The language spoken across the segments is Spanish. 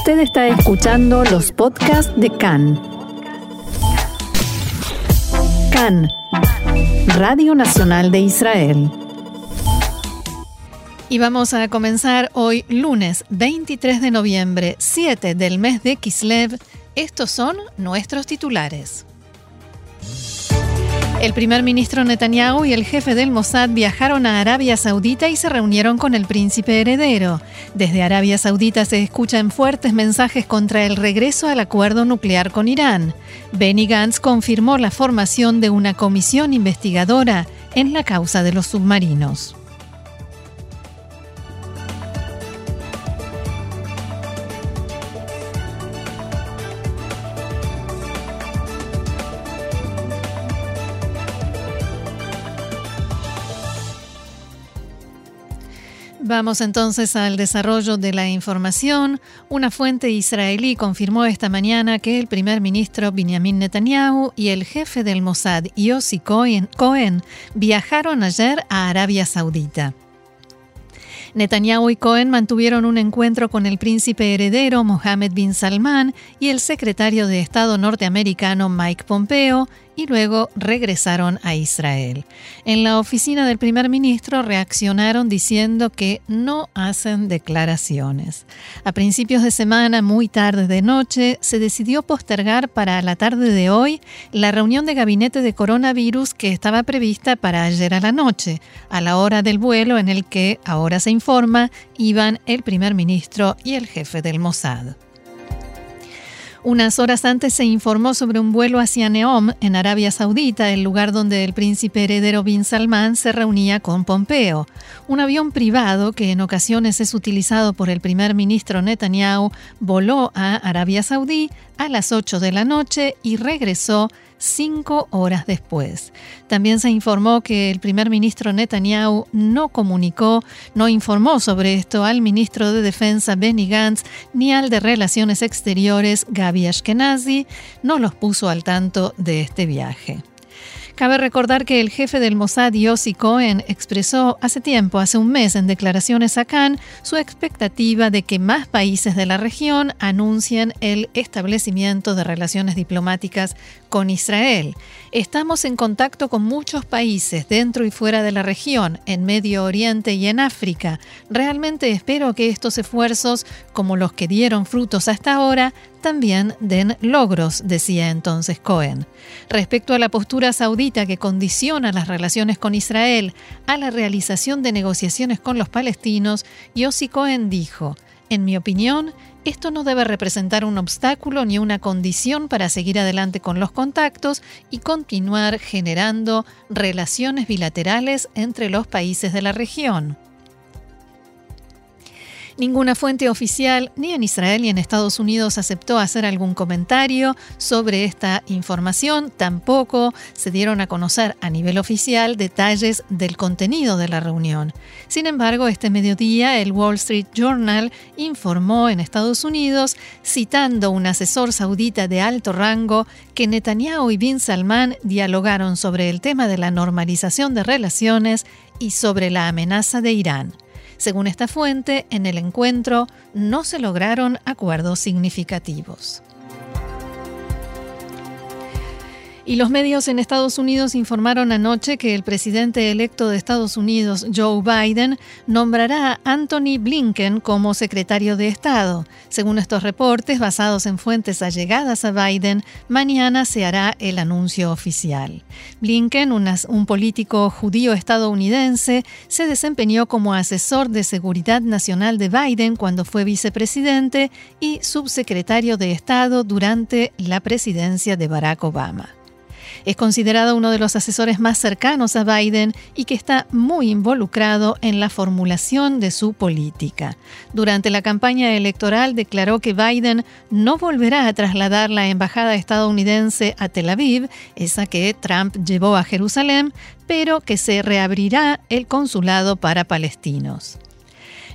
Usted está escuchando los podcasts de CAN. CAN, Radio Nacional de Israel. Y vamos a comenzar hoy lunes 23 de noviembre, 7 del mes de Kislev. Estos son nuestros titulares. El primer ministro Netanyahu y el jefe del Mossad viajaron a Arabia Saudita y se reunieron con el príncipe heredero. Desde Arabia Saudita se escuchan fuertes mensajes contra el regreso al acuerdo nuclear con Irán. Benny Gantz confirmó la formación de una comisión investigadora en la causa de los submarinos. Vamos entonces al desarrollo de la información. Una fuente israelí confirmó esta mañana que el primer ministro Benjamin Netanyahu y el jefe del Mossad, Yossi Cohen, viajaron ayer a Arabia Saudita. Netanyahu y Cohen mantuvieron un encuentro con el príncipe heredero Mohammed bin Salman y el secretario de Estado norteamericano Mike Pompeo y luego regresaron a Israel. En la oficina del primer ministro reaccionaron diciendo que no hacen declaraciones. A principios de semana, muy tarde de noche, se decidió postergar para la tarde de hoy la reunión de gabinete de coronavirus que estaba prevista para ayer a la noche, a la hora del vuelo en el que, ahora se informa, iban el primer ministro y el jefe del Mossad. Unas horas antes se informó sobre un vuelo hacia Neom, en Arabia Saudita, el lugar donde el príncipe heredero bin Salman se reunía con Pompeo. Un avión privado, que en ocasiones es utilizado por el primer ministro Netanyahu, voló a Arabia Saudí a las 8 de la noche y regresó cinco horas después. También se informó que el primer ministro Netanyahu no comunicó, no informó sobre esto al ministro de Defensa Benny Gantz ni al de Relaciones Exteriores Gaby Ashkenazi, no los puso al tanto de este viaje. Cabe recordar que el jefe del Mossad, Yossi Cohen, expresó hace tiempo, hace un mes, en declaraciones a Cannes, su expectativa de que más países de la región anuncien el establecimiento de relaciones diplomáticas con Israel. Estamos en contacto con muchos países dentro y fuera de la región, en Medio Oriente y en África. Realmente espero que estos esfuerzos, como los que dieron frutos hasta ahora, también den logros, decía entonces Cohen. Respecto a la postura saudita que condiciona las relaciones con Israel a la realización de negociaciones con los palestinos, Yossi Cohen dijo, en mi opinión, esto no debe representar un obstáculo ni una condición para seguir adelante con los contactos y continuar generando relaciones bilaterales entre los países de la región. Ninguna fuente oficial, ni en Israel ni en Estados Unidos, aceptó hacer algún comentario sobre esta información. Tampoco se dieron a conocer a nivel oficial detalles del contenido de la reunión. Sin embargo, este mediodía el Wall Street Journal informó en Estados Unidos, citando un asesor saudita de alto rango, que Netanyahu y Bin Salman dialogaron sobre el tema de la normalización de relaciones y sobre la amenaza de Irán. Según esta fuente, en el encuentro no se lograron acuerdos significativos. Y los medios en Estados Unidos informaron anoche que el presidente electo de Estados Unidos, Joe Biden, nombrará a Anthony Blinken como secretario de Estado. Según estos reportes, basados en fuentes allegadas a Biden, mañana se hará el anuncio oficial. Blinken, un político judío estadounidense, se desempeñó como asesor de seguridad nacional de Biden cuando fue vicepresidente y subsecretario de Estado durante la presidencia de Barack Obama. Es considerado uno de los asesores más cercanos a Biden y que está muy involucrado en la formulación de su política. Durante la campaña electoral declaró que Biden no volverá a trasladar la embajada estadounidense a Tel Aviv, esa que Trump llevó a Jerusalén, pero que se reabrirá el consulado para palestinos.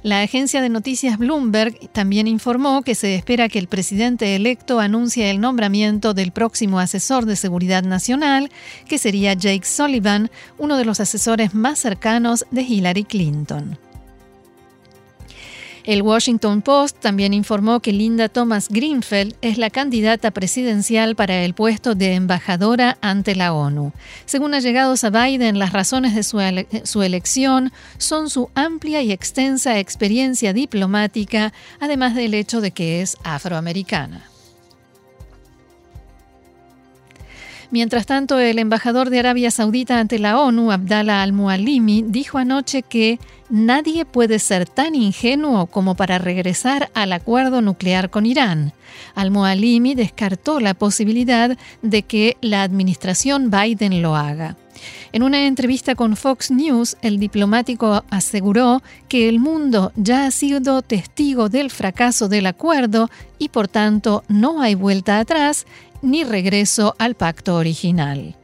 La agencia de noticias Bloomberg también informó que se espera que el presidente electo anuncie el nombramiento del próximo asesor de seguridad nacional, que sería Jake Sullivan, uno de los asesores más cercanos de Hillary Clinton. El Washington Post también informó que Linda Thomas Greenfield es la candidata presidencial para el puesto de embajadora ante la ONU. Según allegados a Biden, las razones de su, su elección son su amplia y extensa experiencia diplomática, además del hecho de que es afroamericana. Mientras tanto, el embajador de Arabia Saudita ante la ONU, Abdallah al-Mualimi, dijo anoche que nadie puede ser tan ingenuo como para regresar al acuerdo nuclear con Irán. Al-Mualimi descartó la posibilidad de que la administración Biden lo haga. En una entrevista con Fox News, el diplomático aseguró que el mundo ya ha sido testigo del fracaso del acuerdo y por tanto no hay vuelta atrás ni regreso al pacto original.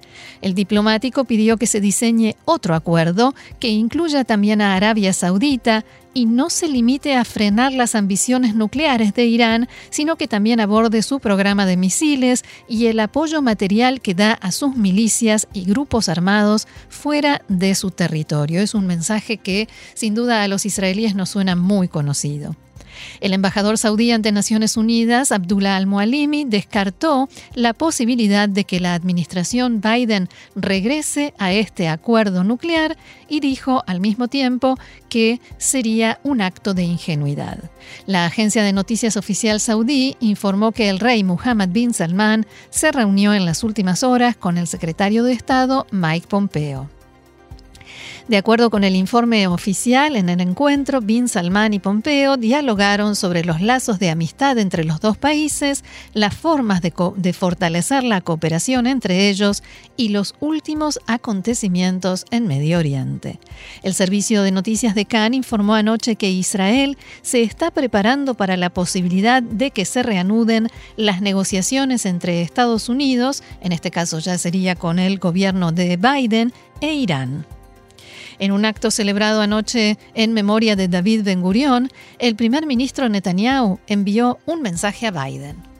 El diplomático pidió que se diseñe otro acuerdo que incluya también a Arabia Saudita y no se limite a frenar las ambiciones nucleares de Irán, sino que también aborde su programa de misiles y el apoyo material que da a sus milicias y grupos armados fuera de su territorio. Es un mensaje que sin duda a los israelíes nos suena muy conocido. El embajador saudí ante Naciones Unidas, Abdullah al-Mualimi, descartó la posibilidad de que la administración Biden regrese a este acuerdo nuclear y dijo al mismo tiempo que sería un acto de ingenuidad. La agencia de noticias oficial saudí informó que el rey Mohammed bin Salman se reunió en las últimas horas con el secretario de Estado Mike Pompeo. De acuerdo con el informe oficial, en el encuentro, Bin Salman y Pompeo dialogaron sobre los lazos de amistad entre los dos países, las formas de, fortalecer la cooperación entre ellos y los últimos acontecimientos en Medio Oriente. El servicio de noticias de Cannes informó anoche que Israel se está preparando para la posibilidad de que se reanuden las negociaciones entre Estados Unidos, en este caso ya sería con el gobierno de Biden, e Irán. En un acto celebrado anoche en memoria de David Ben Gurion, el primer ministro Netanyahu envió un mensaje a Biden.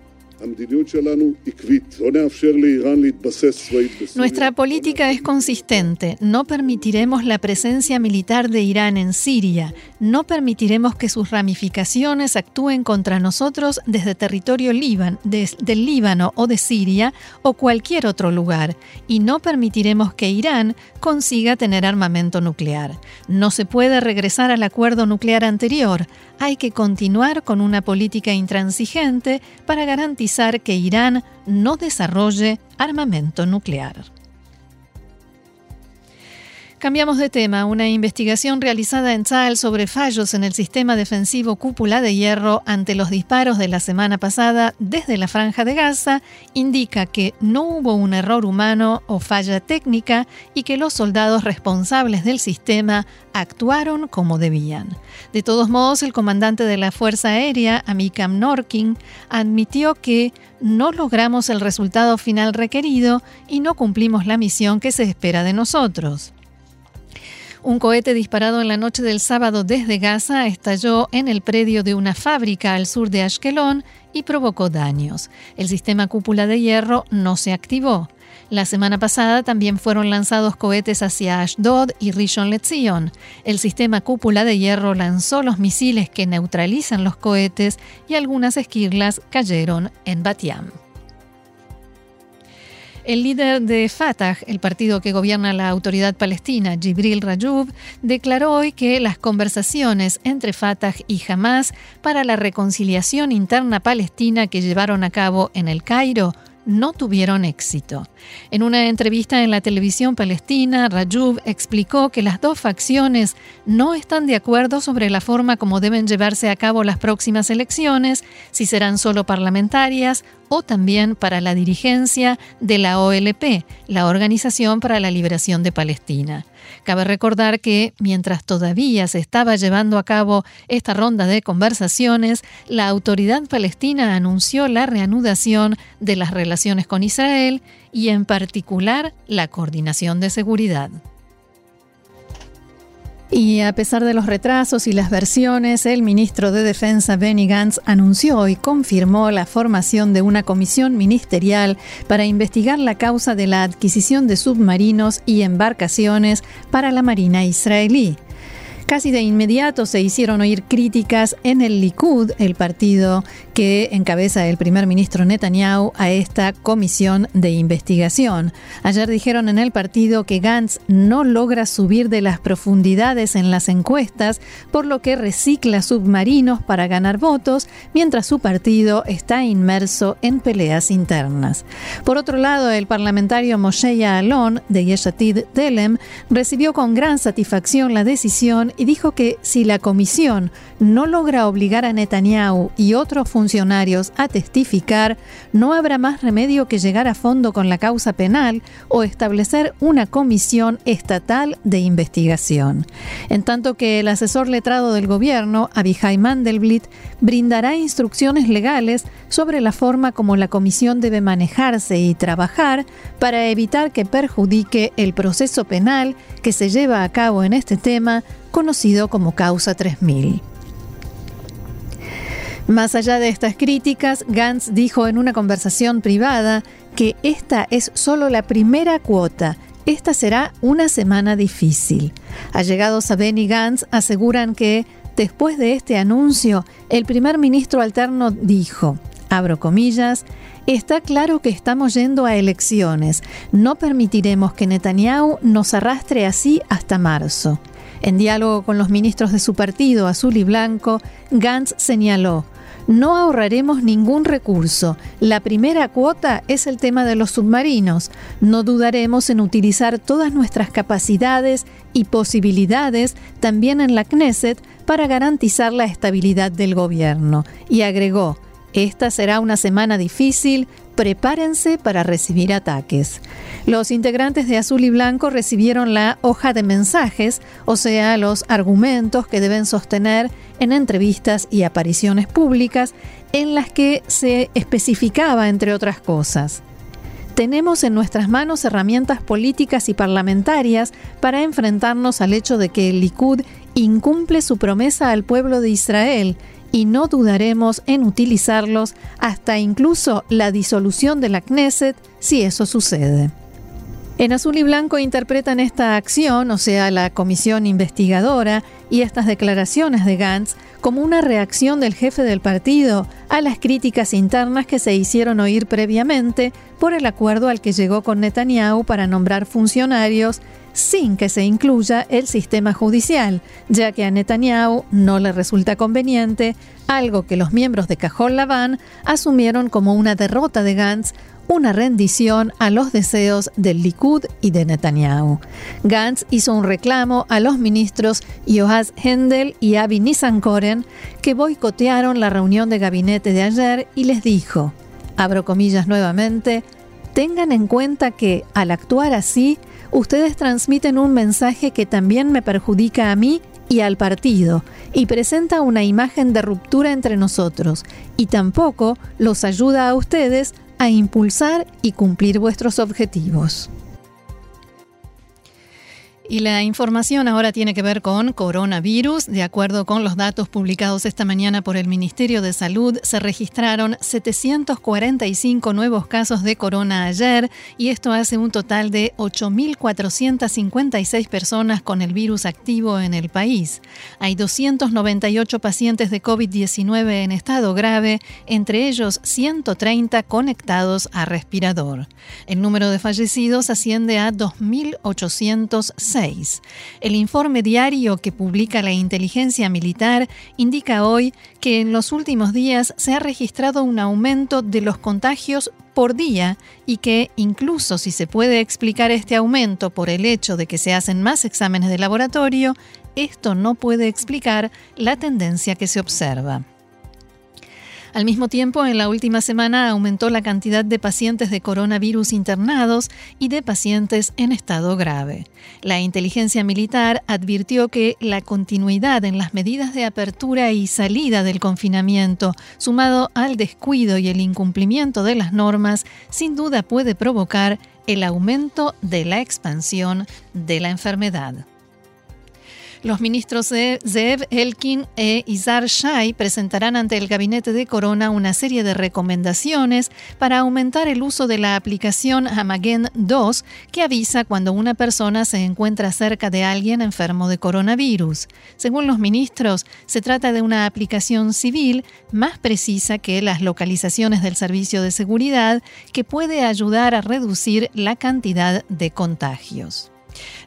Nuestra política es consistente. No permitiremos la presencia militar de Irán en Siria. No permitiremos que sus ramificaciones actúen contra nosotros desde territorio del Líbano o de Siria o cualquier otro lugar. Y no permitiremos que Irán consiga tener armamento nuclear. No se puede regresar al acuerdo nuclear anterior. Hay que continuar con una política intransigente para garantizar que Irán no desarrolle armamento nuclear. Cambiamos de tema. Una investigación realizada en Tzal sobre fallos en el sistema defensivo cúpula de hierro ante los disparos de la semana pasada desde la franja de Gaza indica que no hubo un error humano o falla técnica y que los soldados responsables del sistema actuaron como debían. De todos modos, el comandante de la Fuerza Aérea, Amikam Norkin, admitió que no logramos el resultado final requerido y no cumplimos la misión que se espera de nosotros. Un cohete disparado en la noche del sábado desde Gaza estalló en el predio de una fábrica al sur de Ashkelon y provocó daños. El sistema cúpula de hierro no se activó. La semana pasada también fueron lanzados cohetes hacia Ashdod y Rishon LeZion. El sistema cúpula de hierro lanzó los misiles que neutralizan los cohetes y algunas esquirlas cayeron en Batiam. El líder de Fatah, el partido que gobierna la autoridad palestina, Jibril Rayoub, declaró hoy que las conversaciones entre Fatah y Hamas para la reconciliación interna palestina que llevaron a cabo en el Cairo no tuvieron éxito. En una entrevista en la televisión palestina, Rayoub explicó que las dos facciones no están de acuerdo sobre la forma como deben llevarse a cabo las próximas elecciones, si serán solo parlamentarias o también para la dirigencia de la OLP, la Organización para la Liberación de Palestina. Cabe recordar que mientras todavía se estaba llevando a cabo esta ronda de conversaciones, la autoridad palestina anunció la reanudación de las relaciones con Israel y en particular la coordinación de seguridad. Y a pesar de los retrasos y las versiones, el ministro de Defensa Benny Gantz anunció y confirmó la formación de una comisión ministerial para investigar la causa de la adquisición de submarinos y embarcaciones para la Marina israelí. Casi de inmediato se hicieron oír críticas en el Likud, el partido que encabeza el primer ministro Netanyahu, a esta comisión de investigación. Ayer dijeron en el partido que Gantz no logra subir de las profundidades en las encuestas, por lo que recicla submarinos para ganar votos, mientras su partido está inmerso en peleas internas. Por otro lado, el parlamentario Moshe Alon de Yeshatid Telem recibió con gran satisfacción la decisión y dijo que si la comisión no logra obligar a Netanyahu y otros funcionarios a testificar, no habrá más remedio que llegar a fondo con la causa penal o establecer una comisión estatal de investigación. En tanto que el asesor letrado del gobierno, Abihai Mandelblit, brindará instrucciones legales sobre la forma como la comisión debe manejarse y trabajar para evitar que perjudique el proceso penal que se lleva a cabo en este tema conocido como Causa 3000. Más allá de estas críticas, Gantz dijo en una conversación privada que esta es solo la primera cuota. Esta será una semana difícil. Allegados a Benny Gantz aseguran que, después de este anuncio, el primer ministro alterno dijo, abro comillas, Está claro que estamos yendo a elecciones. No permitiremos que Netanyahu nos arrastre así hasta marzo. En diálogo con los ministros de su partido, azul y blanco, Gantz señaló, no ahorraremos ningún recurso. La primera cuota es el tema de los submarinos. No dudaremos en utilizar todas nuestras capacidades y posibilidades también en la Knesset para garantizar la estabilidad del gobierno. Y agregó, esta será una semana difícil, prepárense para recibir ataques. Los integrantes de Azul y Blanco recibieron la hoja de mensajes, o sea, los argumentos que deben sostener en entrevistas y apariciones públicas en las que se especificaba, entre otras cosas. Tenemos en nuestras manos herramientas políticas y parlamentarias para enfrentarnos al hecho de que el Likud incumple su promesa al pueblo de Israel y no dudaremos en utilizarlos hasta incluso la disolución de la Knesset si eso sucede. En azul y blanco interpretan esta acción, o sea, la comisión investigadora, y estas declaraciones de Gantz como una reacción del jefe del partido a las críticas internas que se hicieron oír previamente por el acuerdo al que llegó con Netanyahu para nombrar funcionarios sin que se incluya el sistema judicial, ya que a Netanyahu no le resulta conveniente, algo que los miembros de Cajol Laván asumieron como una derrota de Gantz, una rendición a los deseos del Likud y de Netanyahu. Gantz hizo un reclamo a los ministros Yoaz Hendel y Avi Nissankoren que boicotearon la reunión de gabinete de ayer y les dijo, abro comillas nuevamente, tengan en cuenta que al actuar así, ustedes transmiten un mensaje que también me perjudica a mí y al partido, y presenta una imagen de ruptura entre nosotros, y tampoco los ayuda a ustedes a impulsar y cumplir vuestros objetivos. Y la información ahora tiene que ver con coronavirus. De acuerdo con los datos publicados esta mañana por el Ministerio de Salud, se registraron 745 nuevos casos de corona ayer y esto hace un total de 8.456 personas con el virus activo en el país. Hay 298 pacientes de COVID-19 en estado grave, entre ellos 130 conectados a respirador. El número de fallecidos asciende a 2.806. El informe diario que publica la inteligencia militar indica hoy que en los últimos días se ha registrado un aumento de los contagios por día y que incluso si se puede explicar este aumento por el hecho de que se hacen más exámenes de laboratorio, esto no puede explicar la tendencia que se observa. Al mismo tiempo, en la última semana aumentó la cantidad de pacientes de coronavirus internados y de pacientes en estado grave. La inteligencia militar advirtió que la continuidad en las medidas de apertura y salida del confinamiento, sumado al descuido y el incumplimiento de las normas, sin duda puede provocar el aumento de la expansión de la enfermedad. Los ministros Zeev Elkin e Izar Shai presentarán ante el gabinete de Corona una serie de recomendaciones para aumentar el uso de la aplicación Hamagen 2 que avisa cuando una persona se encuentra cerca de alguien enfermo de coronavirus. Según los ministros, se trata de una aplicación civil más precisa que las localizaciones del Servicio de Seguridad que puede ayudar a reducir la cantidad de contagios.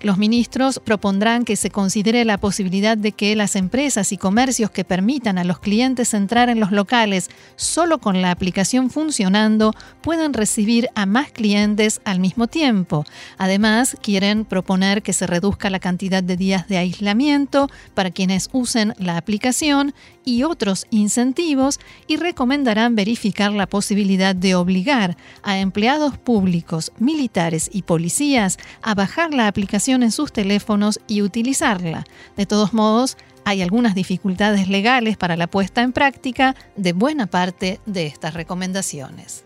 Los ministros propondrán que se considere la posibilidad de que las empresas y comercios que permitan a los clientes entrar en los locales solo con la aplicación funcionando puedan recibir a más clientes al mismo tiempo. Además, quieren proponer que se reduzca la cantidad de días de aislamiento para quienes usen la aplicación y otros incentivos y recomendarán verificar la posibilidad de obligar a empleados públicos, militares y policías a bajar la aplicación en sus teléfonos y utilizarla. De todos modos, hay algunas dificultades legales para la puesta en práctica de buena parte de estas recomendaciones.